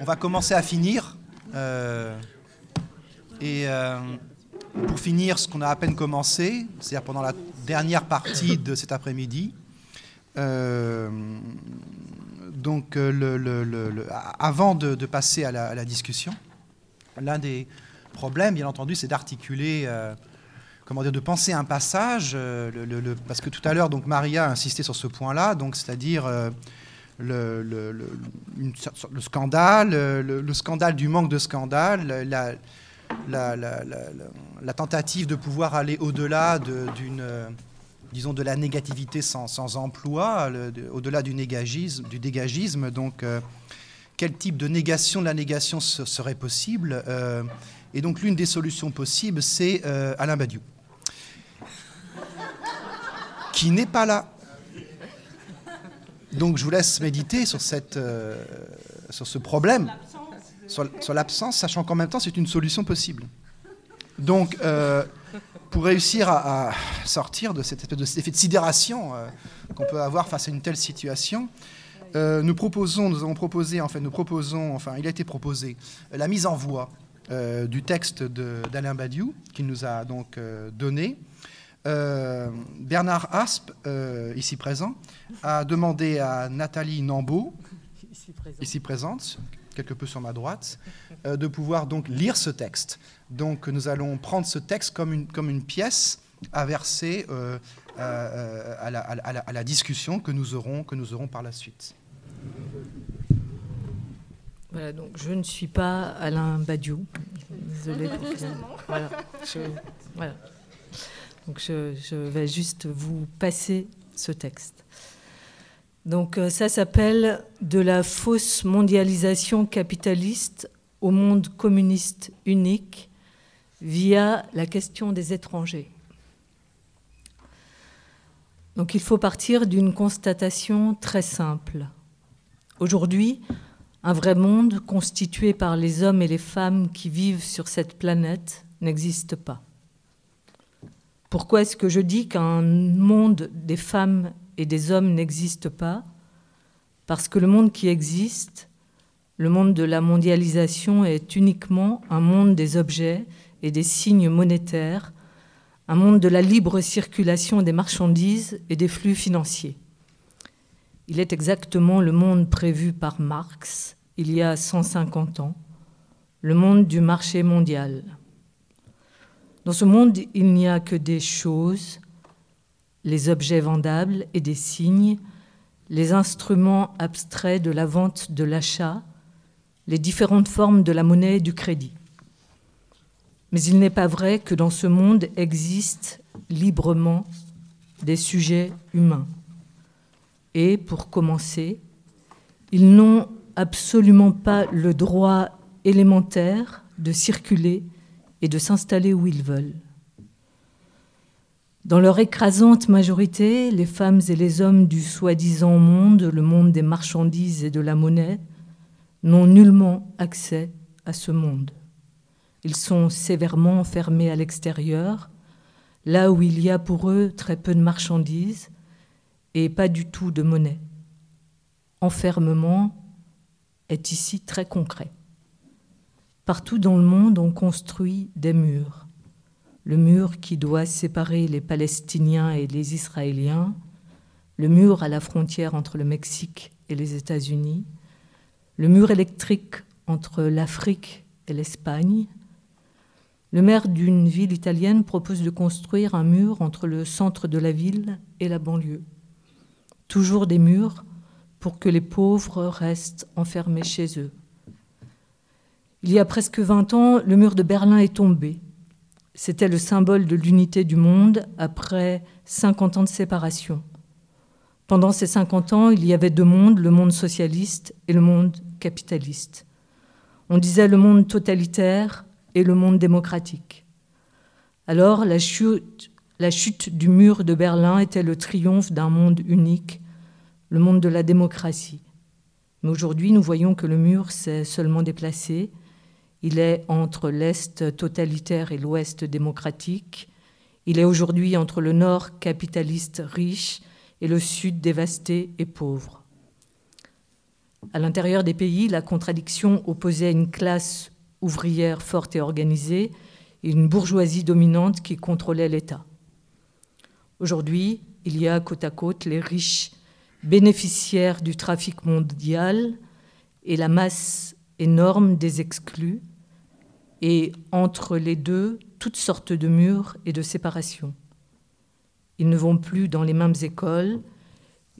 on va commencer à finir. et pour finir ce qu'on a à peine commencé, c'est-à-dire pendant la dernière partie de cet après-midi, donc, avant de, passer à la, discussion, l'un des problèmes, bien entendu, c'est d'articuler comment dire, de penser un passage, euh, parce que tout à l'heure, donc Maria a insisté sur ce point-là, donc c'est-à-dire euh, le, le, scandale, le, scandale du manque de scandale, la, la, la tentative de pouvoir aller au-delà d'une, disons, de la négativité sans, sans emploi, au-delà du négagisme, du dégagisme, donc. Euh, quel type de négation de la négation serait possible Et donc l'une des solutions possibles, c'est Alain Badiou qui n'est pas là. Donc je vous laisse méditer sur, cette, euh, sur ce problème, sur, l'absence, sachant qu'en même temps c'est une solution possible. Donc euh, pour réussir à, sortir de cet effet de, de sidération euh, qu'on peut avoir face à une telle situation, nous proposons, nous avons proposé, en fait, nous proposons, enfin il a été proposé la mise en voie du texte d'Alain Badiou qu'il nous a donc donné. Euh, Bernard Aspe, euh, ici présent, a demandé à Nathalie Nambeau, ici présente, quelque peu sur ma droite, euh, de pouvoir donc lire ce texte. Donc nous allons prendre ce texte comme une, comme une pièce à verser à la, à, la, discussion que nous aurons, que nous aurons par la suite. Voilà, donc je ne suis pas Alain Badiou. Désolée. Voilà, voilà. Donc je, vais juste vous passer ce texte. Donc euh, ça s'appelle De la fausse mondialisation capitaliste au monde communiste unique via la question des étrangers. Donc il faut partir d'une constatation très simple. Aujourd'hui, un vrai monde constitué par les hommes et les femmes qui vivent sur cette planète n'existe pas. Pourquoi est-ce que je dis qu'un monde des femmes et des hommes n'existe pas? Parce que le monde qui existe, le monde de la mondialisation, est uniquement un monde des objets et des signes monétaires, un monde de la libre circulation des marchandises et des flux financiers. Il est exactement le monde prévu par Marx il y a 150 ans, le monde du marché mondial. Dans ce monde, il n'y a que des choses, les objets vendables et des signes, les instruments abstraits de la vente, de l'achat, les différentes formes de la monnaie et du crédit. Mais il n'est pas vrai que dans ce monde existent librement des sujets humains. Et pour commencer, ils n'ont absolument pas le droit élémentaire de circuler et de s'installer où ils veulent. Dans leur écrasante majorité, les femmes et les hommes du soi-disant monde, le monde des marchandises et de la monnaie, n'ont nullement accès à ce monde. Ils sont sévèrement fermés à l'extérieur, là où il y a pour eux très peu de marchandises et pas du tout de monnaie. Enfermement est ici très concret. Partout dans le monde, on construit des murs. Le mur qui doit séparer les Palestiniens et les Israéliens, le mur à la frontière entre le Mexique et les États-Unis, le mur électrique entre l'Afrique et l'Espagne. Le maire d'une ville italienne propose de construire un mur entre le centre de la ville et la banlieue. Toujours des murs pour que les pauvres restent enfermés chez eux. Il y a presque 20 ans, le mur de Berlin est tombé. C'était le symbole de l'unité du monde après 50 ans de séparation. Pendant ces 50 ans, il y avait deux mondes, le monde socialiste et le monde capitaliste. On disait le monde totalitaire et le monde démocratique. Alors la chute, la chute du mur de Berlin était le triomphe d'un monde unique, le monde de la démocratie. Mais aujourd'hui, nous voyons que le mur s'est seulement déplacé il est entre l'Est totalitaire et l'Ouest démocratique. Il est aujourd'hui entre le Nord capitaliste riche et le Sud dévasté et pauvre. À l'intérieur des pays, la contradiction opposait une classe ouvrière forte et organisée et une bourgeoisie dominante qui contrôlait l'État. Aujourd'hui, il y a côte à côte les riches bénéficiaires du trafic mondial et la masse énorme des exclus, et entre les deux, toutes sortes de murs et de séparations. Ils ne vont plus dans les mêmes écoles,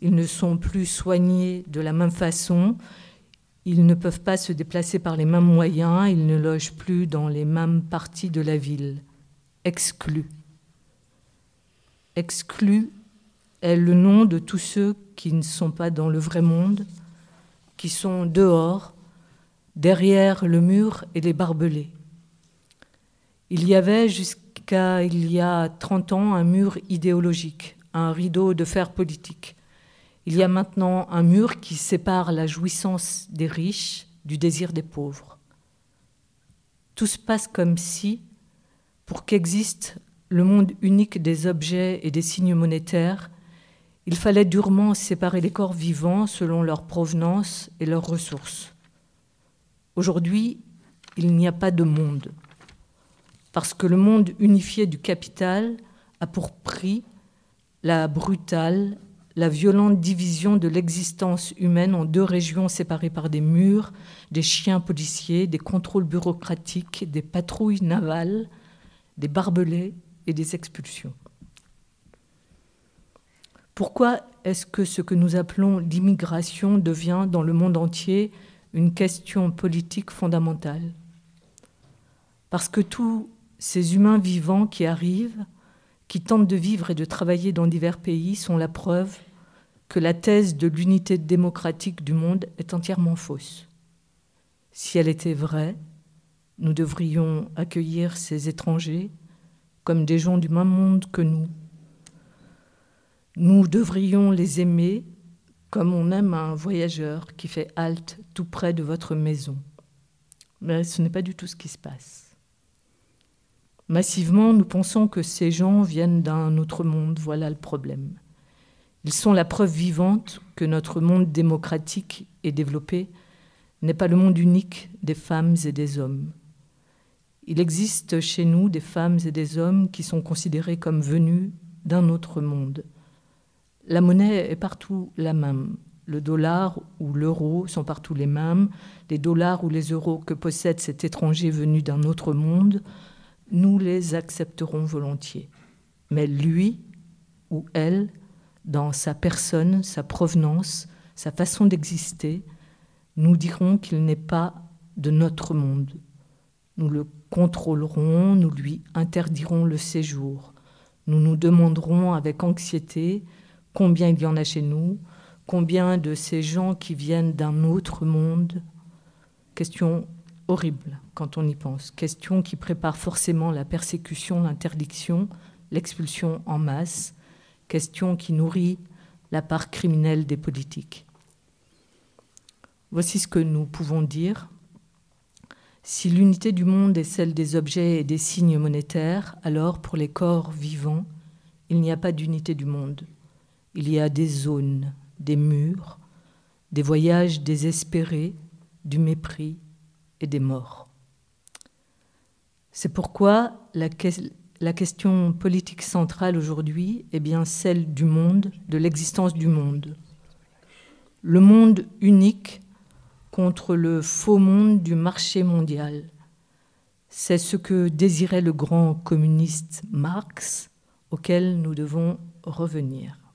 ils ne sont plus soignés de la même façon, ils ne peuvent pas se déplacer par les mêmes moyens, ils ne logent plus dans les mêmes parties de la ville. Exclus. Exclus est le nom de tous ceux qui ne sont pas dans le vrai monde, qui sont dehors, derrière le mur et les barbelés. Il y avait jusqu'à il y a 30 ans un mur idéologique, un rideau de fer politique. Il y a maintenant un mur qui sépare la jouissance des riches du désir des pauvres. Tout se passe comme si, pour qu'existe le monde unique des objets et des signes monétaires, il fallait durement séparer les corps vivants selon leur provenance et leurs ressources. Aujourd'hui, il n'y a pas de monde, parce que le monde unifié du capital a pour prix la brutale, la violente division de l'existence humaine en deux régions séparées par des murs, des chiens policiers, des contrôles bureaucratiques, des patrouilles navales, des barbelés et des expulsions. Pourquoi est-ce que ce que nous appelons l'immigration devient dans le monde entier une question politique fondamentale Parce que tous ces humains vivants qui arrivent, qui tentent de vivre et de travailler dans divers pays, sont la preuve que la thèse de l'unité démocratique du monde est entièrement fausse. Si elle était vraie, nous devrions accueillir ces étrangers comme des gens du même monde que nous. Nous devrions les aimer comme on aime un voyageur qui fait halte tout près de votre maison. Mais ce n'est pas du tout ce qui se passe. Massivement, nous pensons que ces gens viennent d'un autre monde, voilà le problème. Ils sont la preuve vivante que notre monde démocratique et développé n'est pas le monde unique des femmes et des hommes. Il existe chez nous des femmes et des hommes qui sont considérés comme venus d'un autre monde. La monnaie est partout la même. Le dollar ou l'euro sont partout les mêmes. Les dollars ou les euros que possède cet étranger venu d'un autre monde, nous les accepterons volontiers. Mais lui ou elle, dans sa personne, sa provenance, sa façon d'exister, nous dirons qu'il n'est pas de notre monde. Nous le contrôlerons, nous lui interdirons le séjour. Nous nous demanderons avec anxiété combien il y en a chez nous, combien de ces gens qui viennent d'un autre monde. Question horrible quand on y pense. Question qui prépare forcément la persécution, l'interdiction, l'expulsion en masse. Question qui nourrit la part criminelle des politiques. Voici ce que nous pouvons dire si l'unité du monde est celle des objets et des signes monétaires, alors pour les corps vivants, il n'y a pas d'unité du monde. Il y a des zones, des murs, des voyages désespérés, du mépris et des morts. C'est pourquoi la, question politique centrale aujourd'hui est bien celle du monde, de l'existence du monde. Le monde unique contre le faux monde du marché mondial. C'est ce que désirait le grand communiste Marx, auquel nous devons revenir.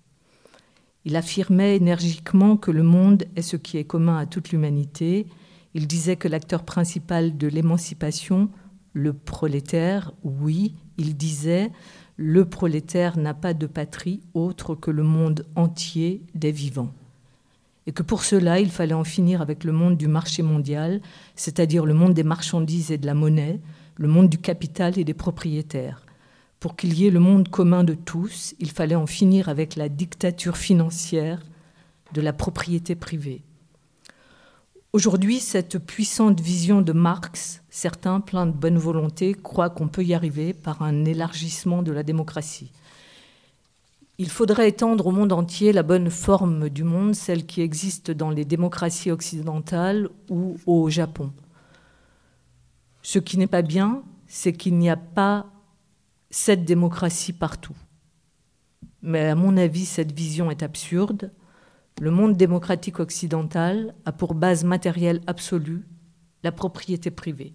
Il affirmait énergiquement que le monde est ce qui est commun à toute l'humanité. Il disait que l'acteur principal de l'émancipation, le prolétaire, oui, il disait, le prolétaire n'a pas de patrie autre que le monde entier des vivants et que pour cela, il fallait en finir avec le monde du marché mondial, c'est-à-dire le monde des marchandises et de la monnaie, le monde du capital et des propriétaires. Pour qu'il y ait le monde commun de tous, il fallait en finir avec la dictature financière de la propriété privée. Aujourd'hui, cette puissante vision de Marx, certains, pleins de bonne volonté, croient qu'on peut y arriver par un élargissement de la démocratie. Il faudrait étendre au monde entier la bonne forme du monde, celle qui existe dans les démocraties occidentales ou au Japon. Ce qui n'est pas bien, c'est qu'il n'y a pas cette démocratie partout. Mais à mon avis, cette vision est absurde. Le monde démocratique occidental a pour base matérielle absolue la propriété privée.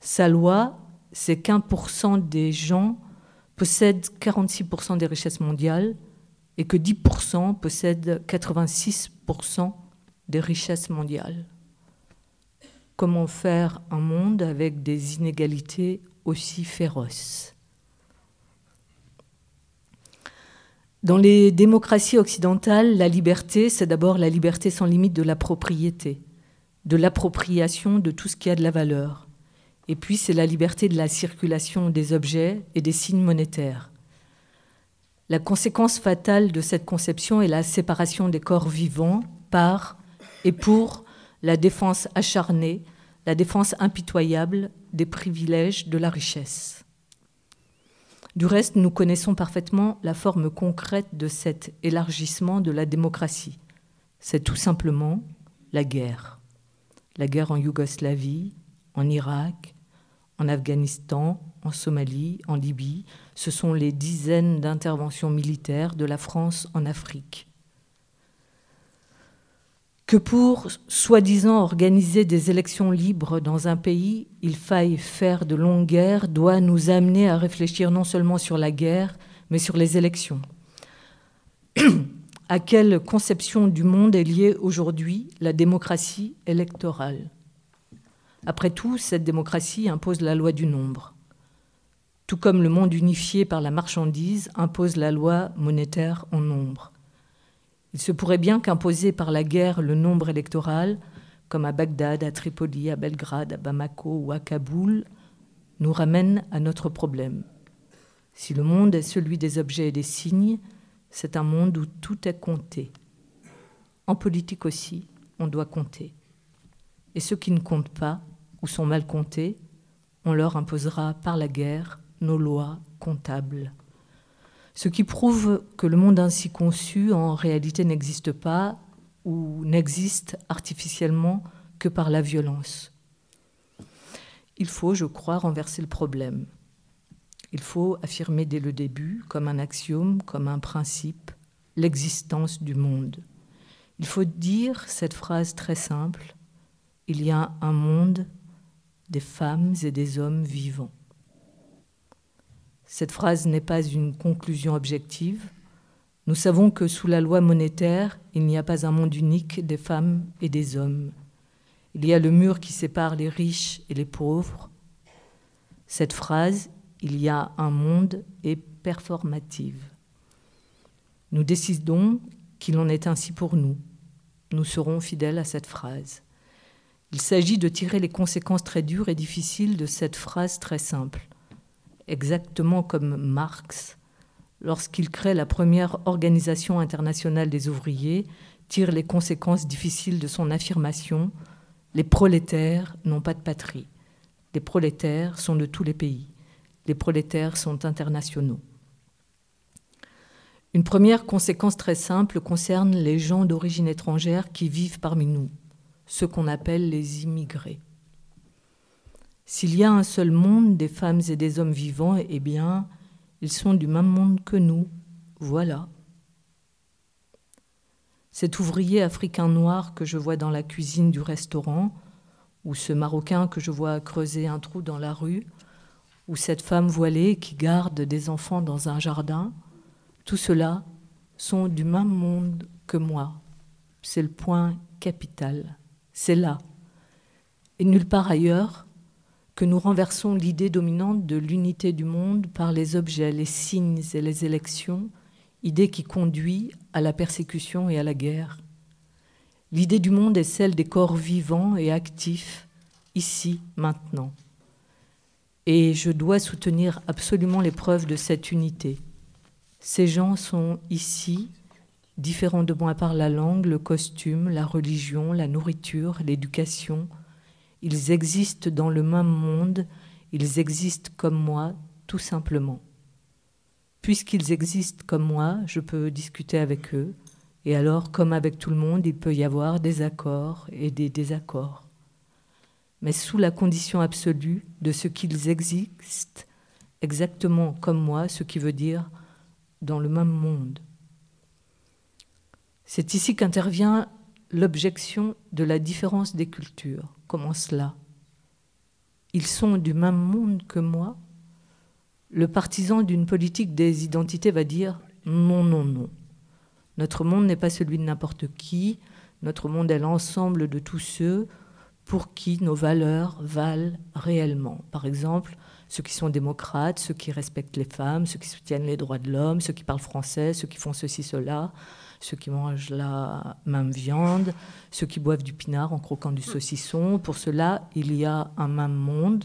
Sa loi, c'est qu'un pour cent des gens possèdent 46% des richesses mondiales et que 10% possèdent 86% des richesses mondiales. Comment faire un monde avec des inégalités aussi féroces Dans les démocraties occidentales, la liberté, c'est d'abord la liberté sans limite de la propriété, de l'appropriation de tout ce qui a de la valeur. Et puis, c'est la liberté de la circulation des objets et des signes monétaires. La conséquence fatale de cette conception est la séparation des corps vivants par et pour la défense acharnée, la défense impitoyable des privilèges de la richesse. Du reste, nous connaissons parfaitement la forme concrète de cet élargissement de la démocratie. C'est tout simplement la guerre. La guerre en Yougoslavie, en Irak, en Afghanistan, en Somalie, en Libye. Ce sont les dizaines d'interventions militaires de la France en Afrique que pour, soi-disant, organiser des élections libres dans un pays, il faille faire de longues guerres, doit nous amener à réfléchir non seulement sur la guerre, mais sur les élections. à quelle conception du monde est liée aujourd'hui la démocratie électorale? Après tout, cette démocratie impose la loi du nombre, tout comme le monde unifié par la marchandise impose la loi monétaire en nombre. Il se pourrait bien qu'imposer par la guerre le nombre électoral, comme à Bagdad, à Tripoli, à Belgrade, à Bamako ou à Kaboul, nous ramène à notre problème. Si le monde est celui des objets et des signes, c'est un monde où tout est compté. En politique aussi, on doit compter. Et ceux qui ne comptent pas ou sont mal comptés, on leur imposera par la guerre nos lois comptables ce qui prouve que le monde ainsi conçu en réalité n'existe pas ou n'existe artificiellement que par la violence. Il faut, je crois, renverser le problème. Il faut affirmer dès le début, comme un axiome, comme un principe, l'existence du monde. Il faut dire cette phrase très simple, il y a un monde des femmes et des hommes vivants. Cette phrase n'est pas une conclusion objective. Nous savons que sous la loi monétaire, il n'y a pas un monde unique des femmes et des hommes. Il y a le mur qui sépare les riches et les pauvres. Cette phrase, il y a un monde, est performative. Nous décidons qu'il en est ainsi pour nous. Nous serons fidèles à cette phrase. Il s'agit de tirer les conséquences très dures et difficiles de cette phrase très simple exactement comme Marx, lorsqu'il crée la première organisation internationale des ouvriers, tire les conséquences difficiles de son affirmation Les prolétaires n'ont pas de patrie. Les prolétaires sont de tous les pays. Les prolétaires sont internationaux. Une première conséquence très simple concerne les gens d'origine étrangère qui vivent parmi nous, ceux qu'on appelle les immigrés. S'il y a un seul monde des femmes et des hommes vivants, eh bien, ils sont du même monde que nous. Voilà. Cet ouvrier africain noir que je vois dans la cuisine du restaurant, ou ce Marocain que je vois creuser un trou dans la rue, ou cette femme voilée qui garde des enfants dans un jardin, tout cela sont du même monde que moi. C'est le point capital. C'est là. Et nulle part ailleurs, que nous renversons l'idée dominante de l'unité du monde par les objets, les signes et les élections, idée qui conduit à la persécution et à la guerre. L'idée du monde est celle des corps vivants et actifs, ici, maintenant. Et je dois soutenir absolument les preuves de cette unité. Ces gens sont ici, différents de moi par la langue, le costume, la religion, la nourriture, l'éducation, ils existent dans le même monde, ils existent comme moi, tout simplement. Puisqu'ils existent comme moi, je peux discuter avec eux, et alors, comme avec tout le monde, il peut y avoir des accords et des désaccords. Mais sous la condition absolue de ce qu'ils existent exactement comme moi, ce qui veut dire dans le même monde. C'est ici qu'intervient l'objection de la différence des cultures. Comment cela? Ils sont du même monde que moi? Le partisan d'une politique des identités va dire non, non, non. Notre monde n'est pas celui de n'importe qui, notre monde est l'ensemble de tous ceux pour qui nos valeurs valent réellement. Par exemple, ceux qui sont démocrates, ceux qui respectent les femmes, ceux qui soutiennent les droits de l'homme, ceux qui parlent français, ceux qui font ceci, cela, ceux qui mangent la même viande, ceux qui boivent du pinard en croquant du saucisson. Pour cela, il y a un même monde.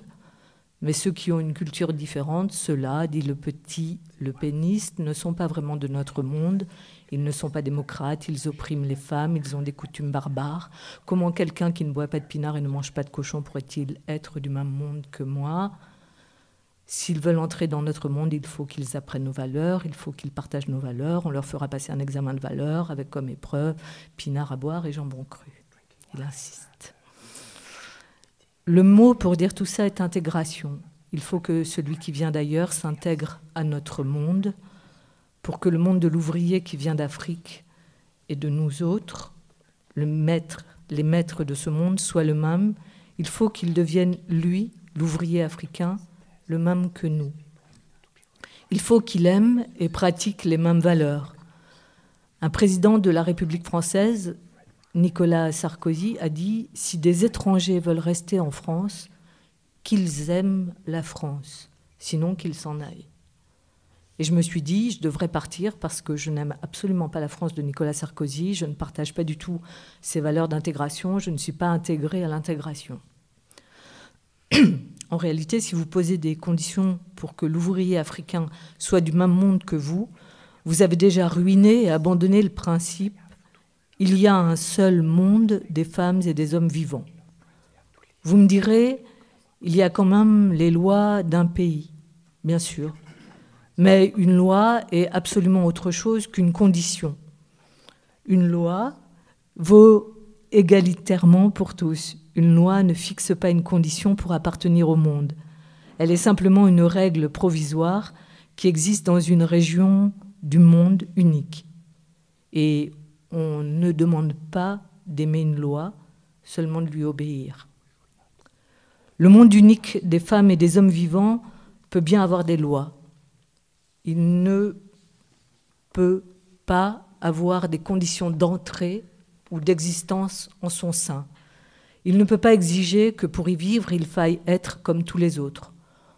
Mais ceux qui ont une culture différente, ceux-là, dit le petit, le péniste, ne sont pas vraiment de notre monde. Ils ne sont pas démocrates, ils oppriment les femmes, ils ont des coutumes barbares. Comment quelqu'un qui ne boit pas de pinard et ne mange pas de cochon pourrait-il être du même monde que moi? S'ils veulent entrer dans notre monde, il faut qu'ils apprennent nos valeurs, il faut qu'ils partagent nos valeurs. On leur fera passer un examen de valeurs avec comme épreuve pinard à boire et jambon cru. Il insiste. Le mot pour dire tout ça est intégration. Il faut que celui qui vient d'ailleurs s'intègre à notre monde pour que le monde de l'ouvrier qui vient d'Afrique et de nous autres, le maître, les maîtres de ce monde, soient le même. Il faut qu'il devienne, lui, l'ouvrier africain, le même que nous. Il faut qu'il aime et pratique les mêmes valeurs. Un président de la République française, Nicolas Sarkozy, a dit Si des étrangers veulent rester en France, qu'ils aiment la France, sinon qu'ils s'en aillent. Et je me suis dit, je devrais partir parce que je n'aime absolument pas la France de Nicolas Sarkozy, je ne partage pas du tout ses valeurs d'intégration, je ne suis pas intégrée à l'intégration. En réalité, si vous posez des conditions pour que l'ouvrier africain soit du même monde que vous, vous avez déjà ruiné et abandonné le principe il y a un seul monde des femmes et des hommes vivants. Vous me direz, il y a quand même les lois d'un pays, bien sûr, mais une loi est absolument autre chose qu'une condition. Une loi vaut égalitairement pour tous. Une loi ne fixe pas une condition pour appartenir au monde. Elle est simplement une règle provisoire qui existe dans une région du monde unique. Et on ne demande pas d'aimer une loi, seulement de lui obéir. Le monde unique des femmes et des hommes vivants peut bien avoir des lois. Il ne peut pas avoir des conditions d'entrée ou d'existence en son sein. Il ne peut pas exiger que pour y vivre, il faille être comme tous les autres,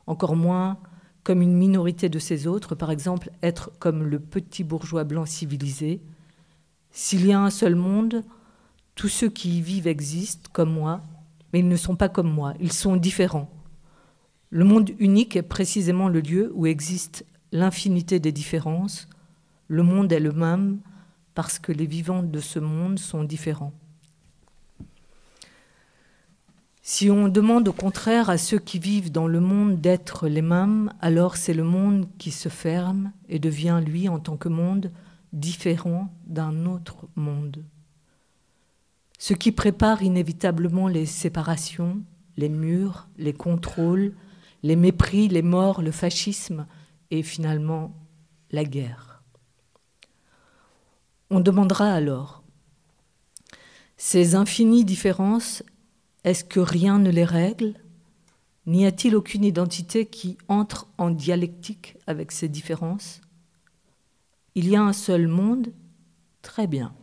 encore moins comme une minorité de ces autres, par exemple être comme le petit bourgeois blanc civilisé. S'il y a un seul monde, tous ceux qui y vivent existent comme moi, mais ils ne sont pas comme moi, ils sont différents. Le monde unique est précisément le lieu où existe l'infinité des différences. Le monde est le même parce que les vivants de ce monde sont différents. Si on demande au contraire à ceux qui vivent dans le monde d'être les mêmes, alors c'est le monde qui se ferme et devient, lui, en tant que monde, différent d'un autre monde. Ce qui prépare inévitablement les séparations, les murs, les contrôles, les mépris, les morts, le fascisme et finalement la guerre. On demandera alors, ces infinies différences est-ce que rien ne les règle? N'y a-t-il aucune identité qui entre en dialectique avec ces différences? Il y a un seul monde? Très bien.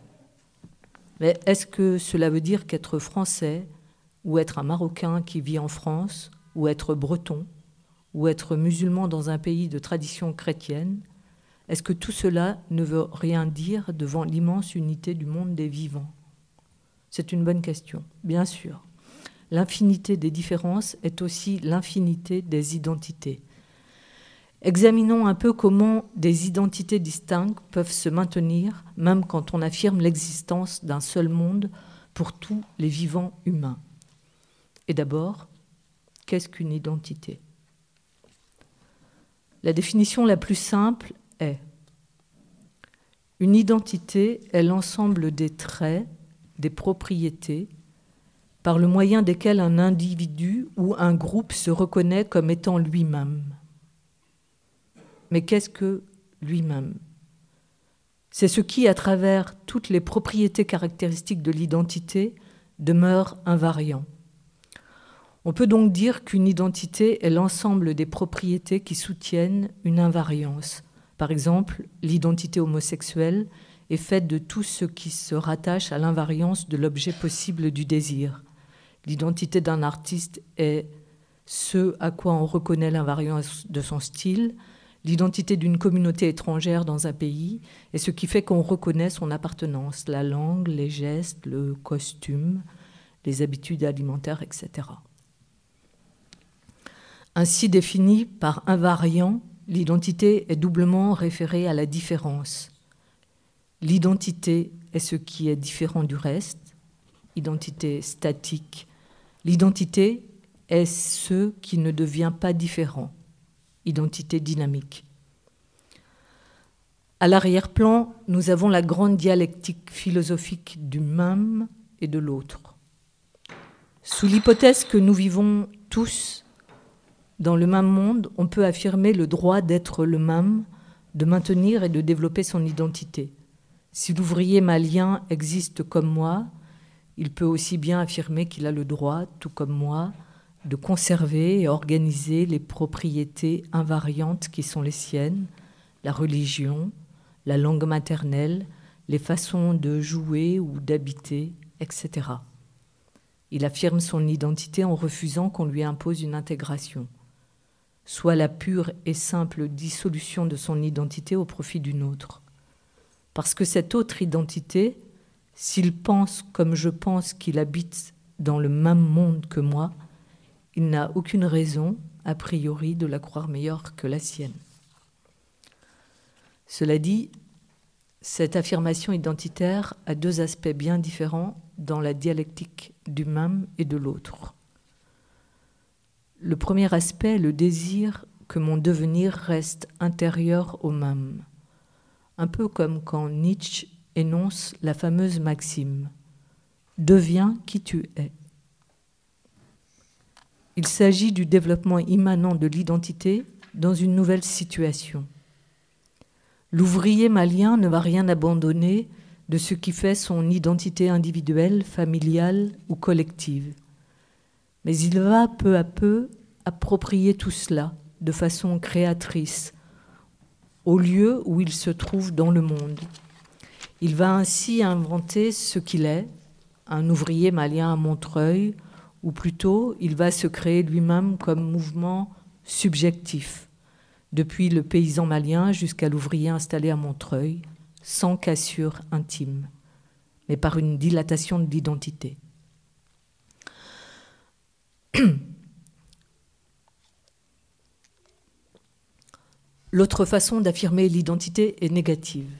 Mais est-ce que cela veut dire qu'être français, ou être un Marocain qui vit en France, ou être breton, ou être musulman dans un pays de tradition chrétienne, est-ce que tout cela ne veut rien dire devant l'immense unité du monde des vivants? C'est une bonne question, bien sûr. L'infinité des différences est aussi l'infinité des identités. Examinons un peu comment des identités distinctes peuvent se maintenir, même quand on affirme l'existence d'un seul monde pour tous les vivants humains. Et d'abord, qu'est-ce qu'une identité? La définition la plus simple est Une identité est l'ensemble des traits, des propriétés, par le moyen desquels un individu ou un groupe se reconnaît comme étant lui-même. Mais qu'est-ce que lui-même? C'est ce qui, à travers toutes les propriétés caractéristiques de l'identité, demeure invariant. On peut donc dire qu'une identité est l'ensemble des propriétés qui soutiennent une invariance. Par exemple, l'identité homosexuelle est faite de tout ce qui se rattache à l'invariance de l'objet possible du désir. L'identité d'un artiste est ce à quoi on reconnaît l'invariance de son style. L'identité d'une communauté étrangère dans un pays est ce qui fait qu'on reconnaît son appartenance, la langue, les gestes, le costume, les habitudes alimentaires, etc. Ainsi définie par invariant, l'identité est doublement référée à la différence. L'identité est ce qui est différent du reste, identité statique. L'identité est ce qui ne devient pas différent, identité dynamique. À l'arrière-plan, nous avons la grande dialectique philosophique du même et de l'autre. Sous l'hypothèse que nous vivons tous dans le même monde, on peut affirmer le droit d'être le même, de maintenir et de développer son identité. Si l'ouvrier malien existe comme moi, il peut aussi bien affirmer qu'il a le droit, tout comme moi, de conserver et organiser les propriétés invariantes qui sont les siennes, la religion, la langue maternelle, les façons de jouer ou d'habiter, etc. Il affirme son identité en refusant qu'on lui impose une intégration, soit la pure et simple dissolution de son identité au profit d'une autre. Parce que cette autre identité, s'il pense comme je pense qu'il habite dans le même monde que moi, il n'a aucune raison, a priori, de la croire meilleure que la sienne. Cela dit, cette affirmation identitaire a deux aspects bien différents dans la dialectique du même et de l'autre. Le premier aspect le désir que mon devenir reste intérieur au même, un peu comme quand Nietzsche énonce la fameuse maxime Deviens qui tu es. Il s'agit du développement immanent de l'identité dans une nouvelle situation. L'ouvrier malien ne va rien abandonner de ce qui fait son identité individuelle, familiale ou collective. Mais il va peu à peu approprier tout cela de façon créatrice au lieu où il se trouve dans le monde. Il va ainsi inventer ce qu'il est, un ouvrier malien à Montreuil, ou plutôt il va se créer lui-même comme mouvement subjectif depuis le paysan malien jusqu'à l'ouvrier installé à Montreuil, sans cassure intime, mais par une dilatation de l'identité. L'autre façon d'affirmer l'identité est négative.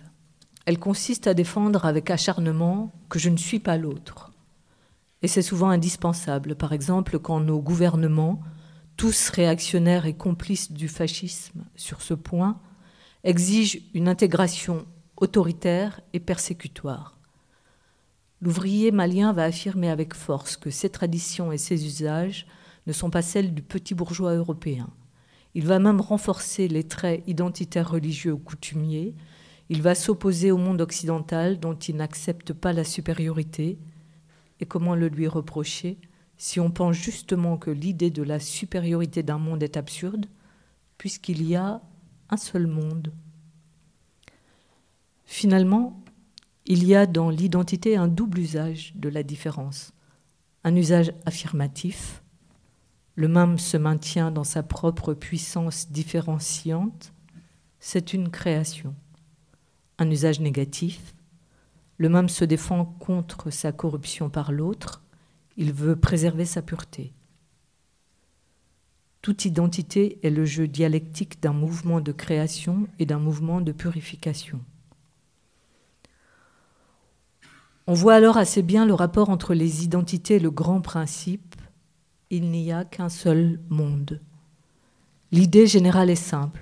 Elle consiste à défendre avec acharnement que je ne suis pas l'autre. Et c'est souvent indispensable, par exemple quand nos gouvernements tous réactionnaires et complices du fascisme sur ce point, exigent une intégration autoritaire et persécutoire. L'ouvrier malien va affirmer avec force que ses traditions et ses usages ne sont pas celles du petit bourgeois européen. Il va même renforcer les traits identitaires religieux ou coutumiers. Il va s'opposer au monde occidental dont il n'accepte pas la supériorité. Et comment le lui reprocher si on pense justement que l'idée de la supériorité d'un monde est absurde, puisqu'il y a un seul monde? Finalement, il y a dans l'identité un double usage de la différence. Un usage affirmatif, le même se maintient dans sa propre puissance différenciante, c'est une création. Un usage négatif, le même se défend contre sa corruption par l'autre, il veut préserver sa pureté. Toute identité est le jeu dialectique d'un mouvement de création et d'un mouvement de purification. On voit alors assez bien le rapport entre les identités et le grand principe. Il n'y a qu'un seul monde. L'idée générale est simple.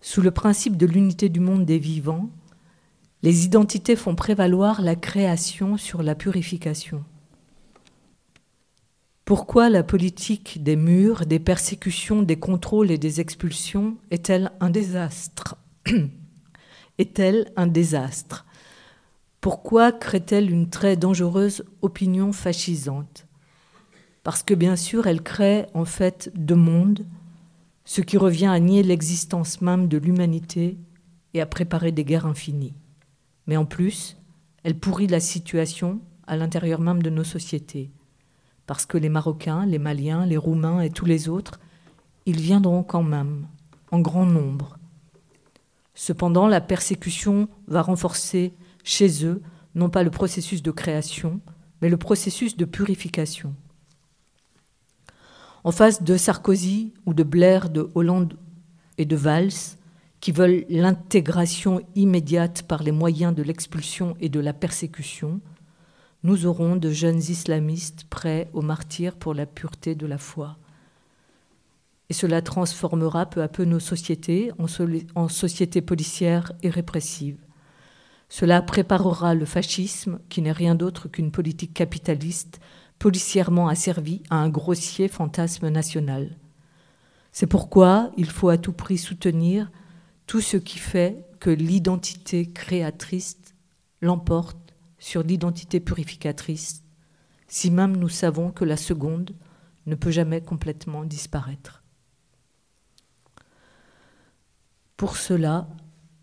Sous le principe de l'unité du monde des vivants, les identités font prévaloir la création sur la purification. Pourquoi la politique des murs, des persécutions, des contrôles et des expulsions est-elle un désastre Est-elle un désastre? Pourquoi crée-t-elle une très dangereuse opinion fascisante? Parce que bien sûr, elle crée en fait deux mondes, ce qui revient à nier l'existence même de l'humanité et à préparer des guerres infinies. Mais en plus, elle pourrit la situation à l'intérieur même de nos sociétés parce que les Marocains, les Maliens, les Roumains et tous les autres, ils viendront quand même, en grand nombre. Cependant, la persécution va renforcer chez eux non pas le processus de création, mais le processus de purification. En face de Sarkozy ou de Blair, de Hollande et de Valls, qui veulent l'intégration immédiate par les moyens de l'expulsion et de la persécution, nous aurons de jeunes islamistes prêts au martyr pour la pureté de la foi. Et cela transformera peu à peu nos sociétés en, en sociétés policières et répressives. Cela préparera le fascisme, qui n'est rien d'autre qu'une politique capitaliste policièrement asservie à un grossier fantasme national. C'est pourquoi il faut à tout prix soutenir tout ce qui fait que l'identité créatrice l'emporte sur l'identité purificatrice, si même nous savons que la seconde ne peut jamais complètement disparaître. Pour cela,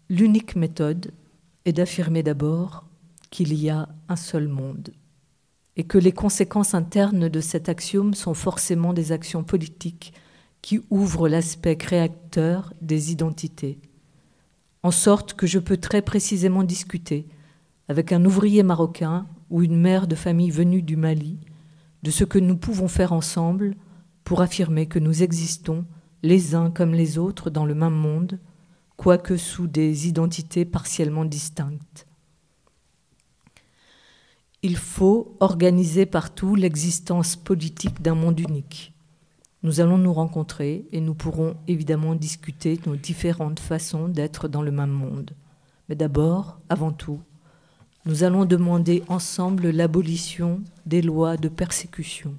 l'unique méthode est d'affirmer d'abord qu'il y a un seul monde et que les conséquences internes de cet axiome sont forcément des actions politiques qui ouvrent l'aspect créateur des identités, en sorte que je peux très précisément discuter avec un ouvrier marocain ou une mère de famille venue du Mali, de ce que nous pouvons faire ensemble pour affirmer que nous existons les uns comme les autres dans le même monde, quoique sous des identités partiellement distinctes. Il faut organiser partout l'existence politique d'un monde unique. Nous allons nous rencontrer et nous pourrons évidemment discuter nos différentes façons d'être dans le même monde. Mais d'abord, avant tout, nous allons demander ensemble l'abolition des lois de persécution,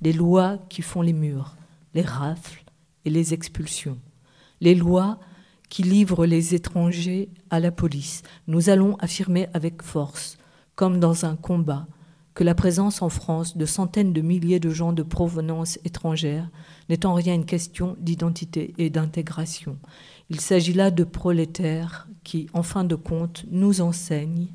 des lois qui font les murs, les rafles et les expulsions, les lois qui livrent les étrangers à la police. Nous allons affirmer avec force, comme dans un combat, que la présence en France de centaines de milliers de gens de provenance étrangère n'est en rien une question d'identité et d'intégration. Il s'agit là de prolétaires qui, en fin de compte, nous enseignent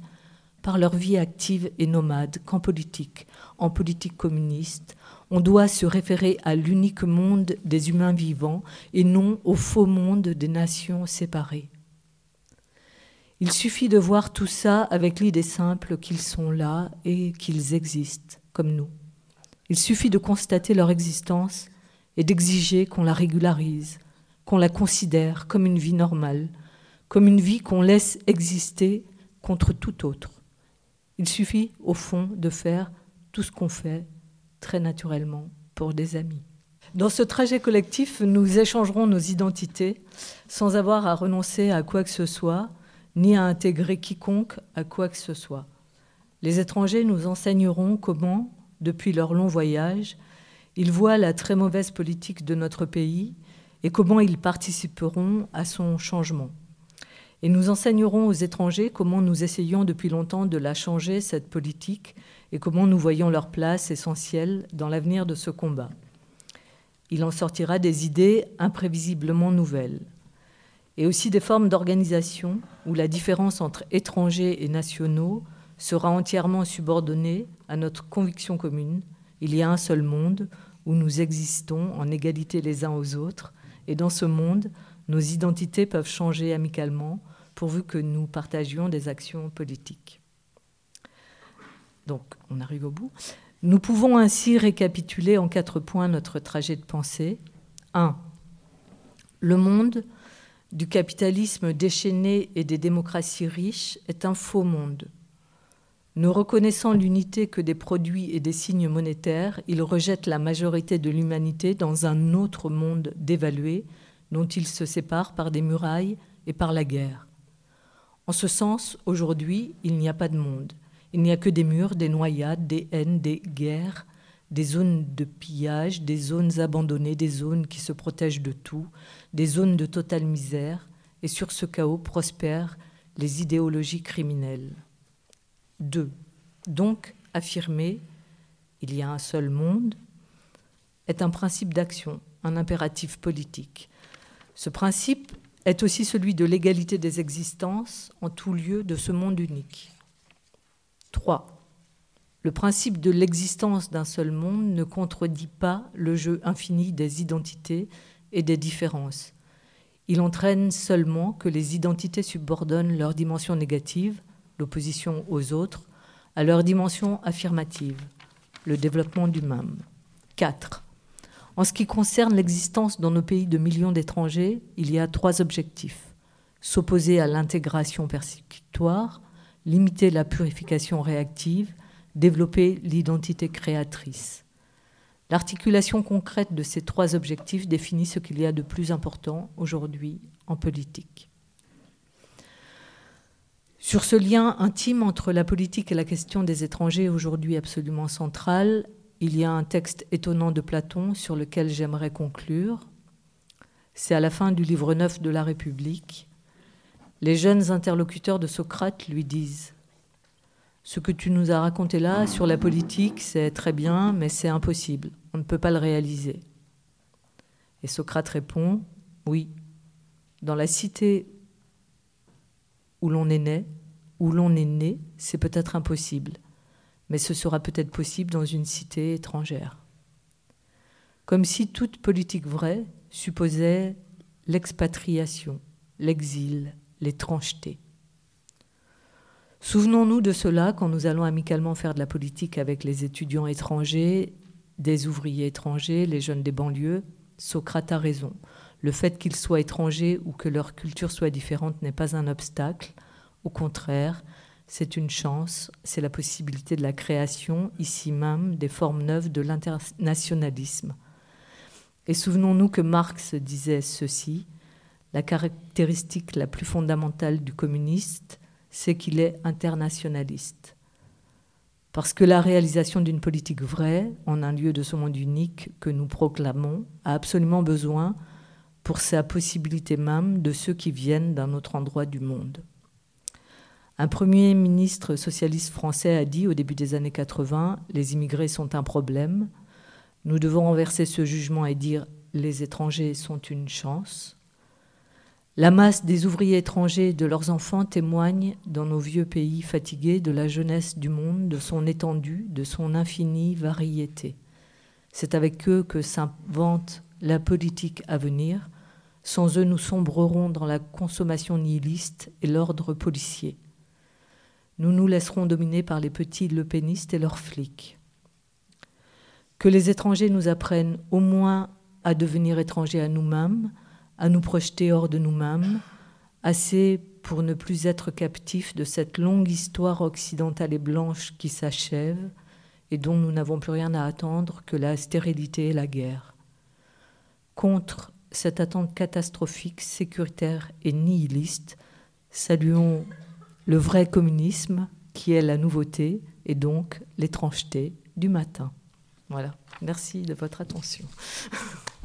par leur vie active et nomade qu'en politique, en politique communiste, on doit se référer à l'unique monde des humains vivants et non au faux monde des nations séparées. Il suffit de voir tout ça avec l'idée simple qu'ils sont là et qu'ils existent, comme nous. Il suffit de constater leur existence et d'exiger qu'on la régularise, qu'on la considère comme une vie normale, comme une vie qu'on laisse exister contre tout autre. Il suffit, au fond, de faire tout ce qu'on fait très naturellement pour des amis. Dans ce trajet collectif, nous échangerons nos identités sans avoir à renoncer à quoi que ce soit, ni à intégrer quiconque à quoi que ce soit. Les étrangers nous enseigneront comment, depuis leur long voyage, ils voient la très mauvaise politique de notre pays et comment ils participeront à son changement. Et nous enseignerons aux étrangers comment nous essayons depuis longtemps de la changer, cette politique, et comment nous voyons leur place essentielle dans l'avenir de ce combat. Il en sortira des idées imprévisiblement nouvelles, et aussi des formes d'organisation où la différence entre étrangers et nationaux sera entièrement subordonnée à notre conviction commune. Il y a un seul monde où nous existons en égalité les uns aux autres, et dans ce monde, nos identités peuvent changer amicalement pourvu que nous partagions des actions politiques. Donc, on arrive au bout. Nous pouvons ainsi récapituler en quatre points notre trajet de pensée. 1. Le monde du capitalisme déchaîné et des démocraties riches est un faux monde. Ne reconnaissant l'unité que des produits et des signes monétaires, il rejette la majorité de l'humanité dans un autre monde dévalué, dont ils se séparent par des murailles et par la guerre. En ce sens, aujourd'hui, il n'y a pas de monde. Il n'y a que des murs, des noyades, des haines, des guerres, des zones de pillage, des zones abandonnées, des zones qui se protègent de tout, des zones de totale misère, et sur ce chaos prospèrent les idéologies criminelles. 2. Donc, affirmer il y a un seul monde est un principe d'action, un impératif politique. Ce principe est aussi celui de l'égalité des existences en tout lieu de ce monde unique. 3. Le principe de l'existence d'un seul monde ne contredit pas le jeu infini des identités et des différences. Il entraîne seulement que les identités subordonnent leur dimension négative, l'opposition aux autres, à leur dimension affirmative, le développement du même. 4. En ce qui concerne l'existence dans nos pays de millions d'étrangers, il y a trois objectifs. S'opposer à l'intégration persécutoire, limiter la purification réactive, développer l'identité créatrice. L'articulation concrète de ces trois objectifs définit ce qu'il y a de plus important aujourd'hui en politique. Sur ce lien intime entre la politique et la question des étrangers, aujourd'hui absolument centrale, il y a un texte étonnant de Platon sur lequel j'aimerais conclure. C'est à la fin du livre 9 de la République. Les jeunes interlocuteurs de Socrate lui disent Ce que tu nous as raconté là sur la politique, c'est très bien, mais c'est impossible on ne peut pas le réaliser. Et Socrate répond, oui, dans la cité où l'on est né, où l'on est né, c'est peut-être impossible, mais ce sera peut-être possible dans une cité étrangère. Comme si toute politique vraie supposait l'expatriation, l'exil, l'étrangeté. Souvenons-nous de cela quand nous allons amicalement faire de la politique avec les étudiants étrangers des ouvriers étrangers, les jeunes des banlieues, Socrate a raison. Le fait qu'ils soient étrangers ou que leur culture soit différente n'est pas un obstacle. Au contraire, c'est une chance, c'est la possibilité de la création, ici même, des formes neuves de l'internationalisme. Et souvenons-nous que Marx disait ceci, la caractéristique la plus fondamentale du communiste, c'est qu'il est internationaliste. Parce que la réalisation d'une politique vraie, en un lieu de ce monde unique que nous proclamons, a absolument besoin, pour sa possibilité même, de ceux qui viennent d'un autre endroit du monde. Un premier ministre socialiste français a dit au début des années 80, les immigrés sont un problème, nous devons renverser ce jugement et dire les étrangers sont une chance. La masse des ouvriers étrangers et de leurs enfants témoigne dans nos vieux pays fatigués de la jeunesse du monde, de son étendue, de son infinie variété. C'est avec eux que s'invente la politique à venir. Sans eux, nous sombrerons dans la consommation nihiliste et l'ordre policier. Nous nous laisserons dominer par les petits lepénistes et leurs flics. Que les étrangers nous apprennent au moins à devenir étrangers à nous-mêmes, à nous projeter hors de nous-mêmes, assez pour ne plus être captifs de cette longue histoire occidentale et blanche qui s'achève et dont nous n'avons plus rien à attendre que la stérilité et la guerre. Contre cette attente catastrophique, sécuritaire et nihiliste, saluons le vrai communisme qui est la nouveauté et donc l'étrangeté du matin. Voilà. Merci de votre attention.